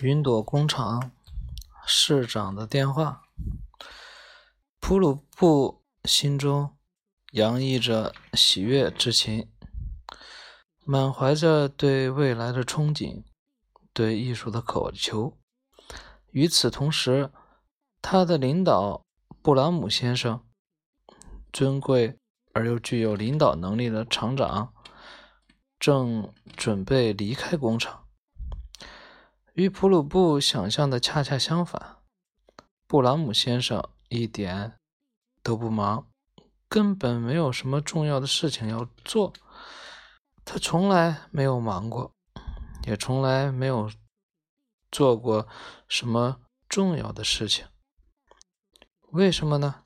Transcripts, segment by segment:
云朵工厂市长的电话。普鲁布心中洋溢着喜悦之情，满怀着对未来的憧憬，对艺术的渴求。与此同时，他的领导布朗姆先生，尊贵而又具有领导能力的厂长，正准备离开工厂。与普鲁布想象的恰恰相反，布朗姆先生一点都不忙，根本没有什么重要的事情要做。他从来没有忙过，也从来没有做过什么重要的事情。为什么呢？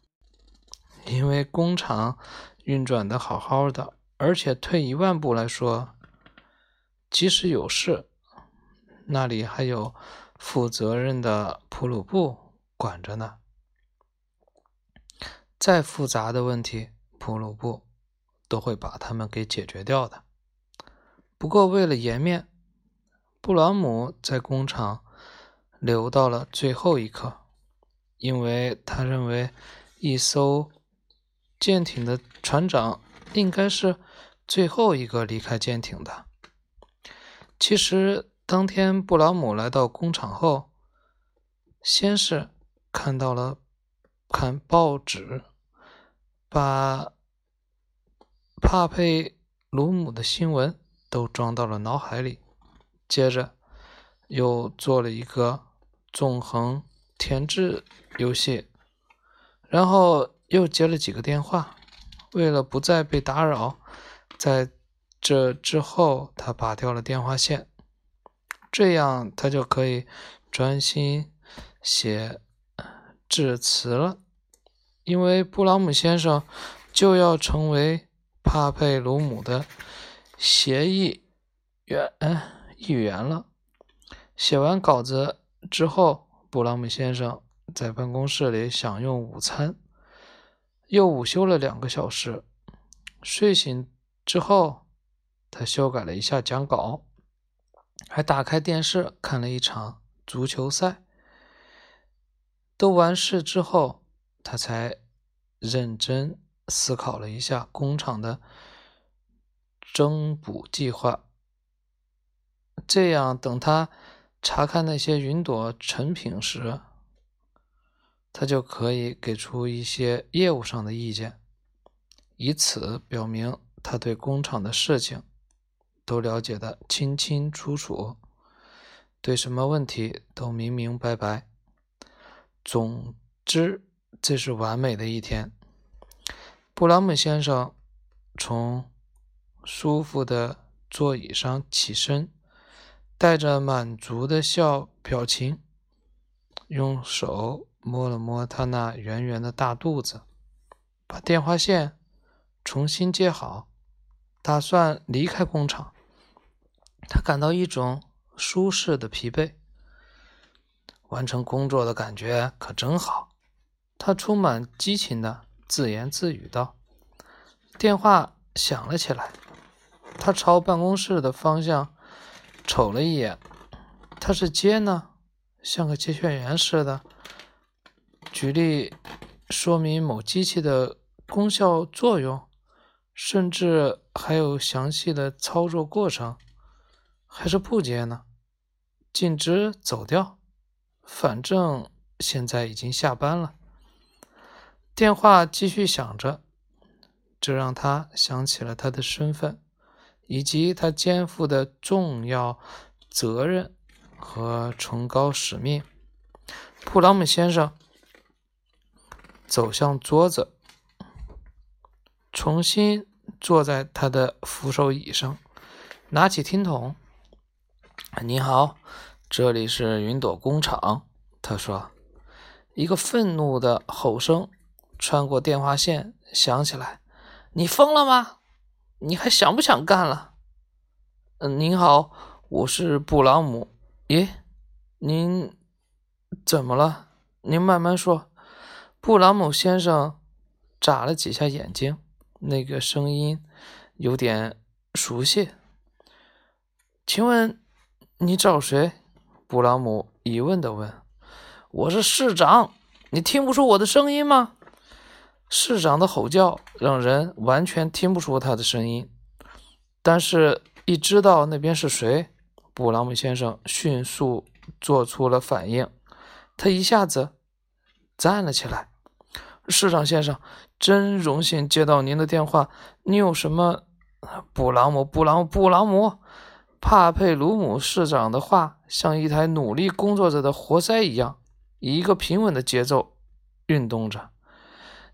因为工厂运转的好好的，而且退一万步来说，即使有事。那里还有负责任的普鲁布管着呢。再复杂的问题，普鲁布都会把他们给解决掉的。不过为了颜面，布朗姆在工厂留到了最后一刻，因为他认为一艘舰艇的船长应该是最后一个离开舰艇的。其实。当天，布朗姆来到工厂后，先是看到了看报纸，把帕佩鲁姆的新闻都装到了脑海里，接着又做了一个纵横填字游戏，然后又接了几个电话。为了不再被打扰，在这之后，他拔掉了电话线。这样他就可以专心写致辞了，因为布朗姆先生就要成为帕佩鲁姆的协议员议员了。写完稿子之后，布朗姆先生在办公室里享用午餐，又午休了两个小时。睡醒之后，他修改了一下讲稿。还打开电视看了一场足球赛。都完事之后，他才认真思考了一下工厂的增补计划。这样，等他查看那些云朵成品时，他就可以给出一些业务上的意见，以此表明他对工厂的事情。都了解的清清楚楚，对什么问题都明明白白。总之，这是完美的一天。布朗姆先生从舒服的座椅上起身，带着满足的笑表情，用手摸了摸他那圆圆的大肚子，把电话线重新接好，打算离开工厂。他感到一种舒适的疲惫，完成工作的感觉可真好。他充满激情的自言自语道：“电话响了起来。”他朝办公室的方向瞅了一眼，他是接呢，像个接线员似的，举例说明某机器的功效作用，甚至还有详细的操作过程。还是不接呢？径直走掉，反正现在已经下班了。电话继续响着，这让他想起了他的身份，以及他肩负的重要责任和崇高使命。普朗姆先生走向桌子，重新坐在他的扶手椅上，拿起听筒。你好，这里是云朵工厂。他说，一个愤怒的吼声穿过电话线响起来：“你疯了吗？你还想不想干了？”嗯，您好，我是布朗姆。咦，您怎么了？您慢慢说。布朗姆先生眨了几下眼睛，那个声音有点熟悉。请问？你找谁？布朗姆疑问地问：“我是市长，你听不出我的声音吗？”市长的吼叫让人完全听不出他的声音，但是，一知道那边是谁，布朗姆先生迅速做出了反应。他一下子站了起来。“市长先生，真荣幸接到您的电话。你有什么？”布朗姆，布朗，布朗姆，帕佩鲁姆市长的话像一台努力工作着的活塞一样，以一个平稳的节奏运动着。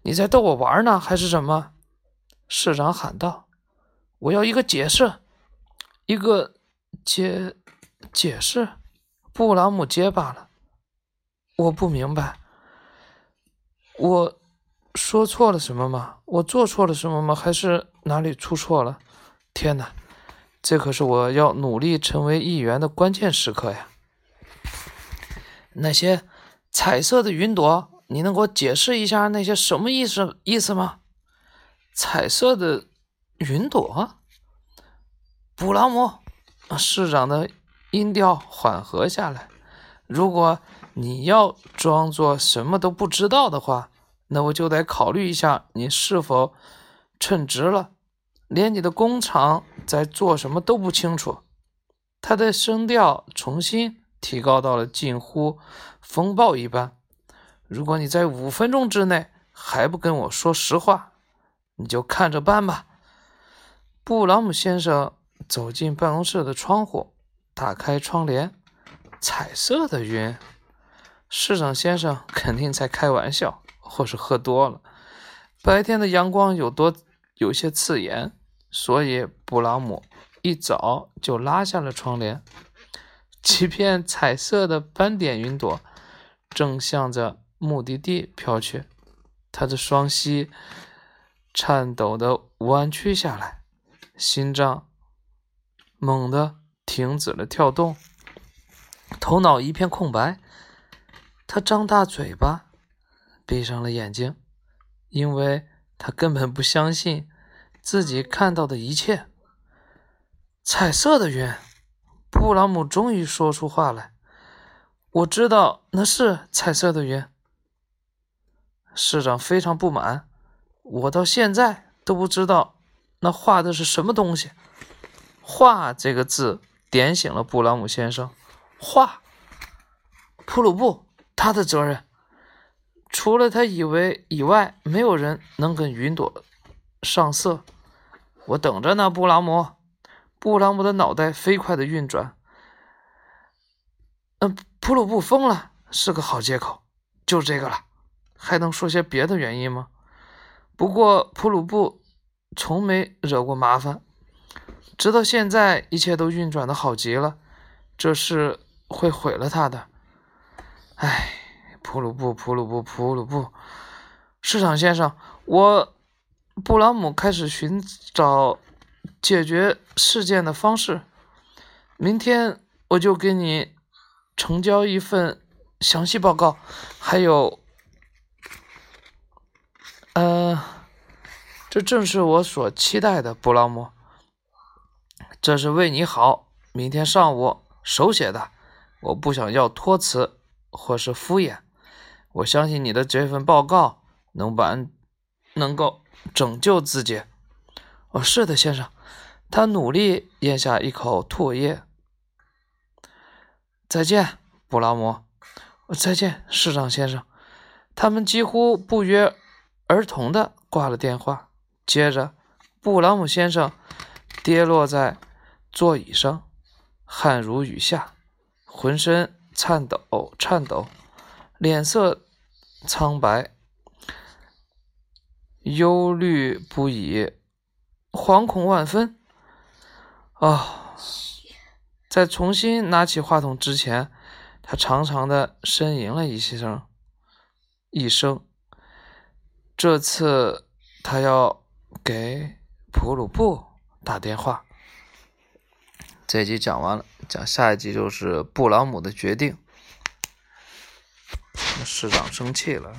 你在逗我玩呢，还是什么？市长喊道：“我要一个解释，一个解解释。”布朗姆结巴了：“我不明白，我说错了什么吗？我做错了什么吗？还是哪里出错了？天哪，这可是我要努力成为议员的关键时刻呀！那些彩色的云朵。”你能给我解释一下那些什么意思意思吗？彩色的云朵，布朗姆市长的音调缓和下来。如果你要装作什么都不知道的话，那我就得考虑一下你是否称职了，连你的工厂在做什么都不清楚。他的声调重新提高到了近乎风暴一般。如果你在五分钟之内还不跟我说实话，你就看着办吧。布朗姆先生走进办公室的窗户，打开窗帘。彩色的云，市长先生肯定在开玩笑，或是喝多了。白天的阳光有多有些刺眼，所以布朗姆一早就拉下了窗帘。几片彩色的斑点云朵正向着。目的地飘去，他的双膝颤抖的弯曲下来，心脏猛地停止了跳动，头脑一片空白。他张大嘴巴，闭上了眼睛，因为他根本不相信自己看到的一切。彩色的云，布朗姆终于说出话来：“我知道那是彩色的云。”市长非常不满，我到现在都不知道那画的是什么东西。画这个字点醒了布朗姆先生。画，普鲁布他的责任，除了他以为以外，没有人能跟云朵上色。我等着呢，布朗姆。布朗姆的脑袋飞快的运转。嗯，普鲁布疯了，是个好借口，就这个了。还能说些别的原因吗？不过普鲁布从没惹过麻烦，直到现在一切都运转的好极了。这事会毁了他的。唉，普鲁布，普鲁布，普鲁布，市长先生，我布朗姆开始寻找解决事件的方式。明天我就给你呈交一份详细报告，还有。呃，这正是我所期待的，布朗姆。这是为你好。明天上午手写的，我不想要托词或是敷衍。我相信你的这份报告能把能够拯救自己。哦，是的，先生。他努力咽下一口唾液。再见，布朗姆。再见，市长先生。他们几乎不约。而同的挂了电话，接着布朗姆先生跌落在座椅上，汗如雨下，浑身颤抖颤抖，脸色苍白，忧虑不已，惶恐万分。啊，在重新拿起话筒之前，他长长的呻吟了一声，一声。这次他要给普鲁布打电话。这集讲完了，讲下一集就是布朗姆的决定。市长生气了。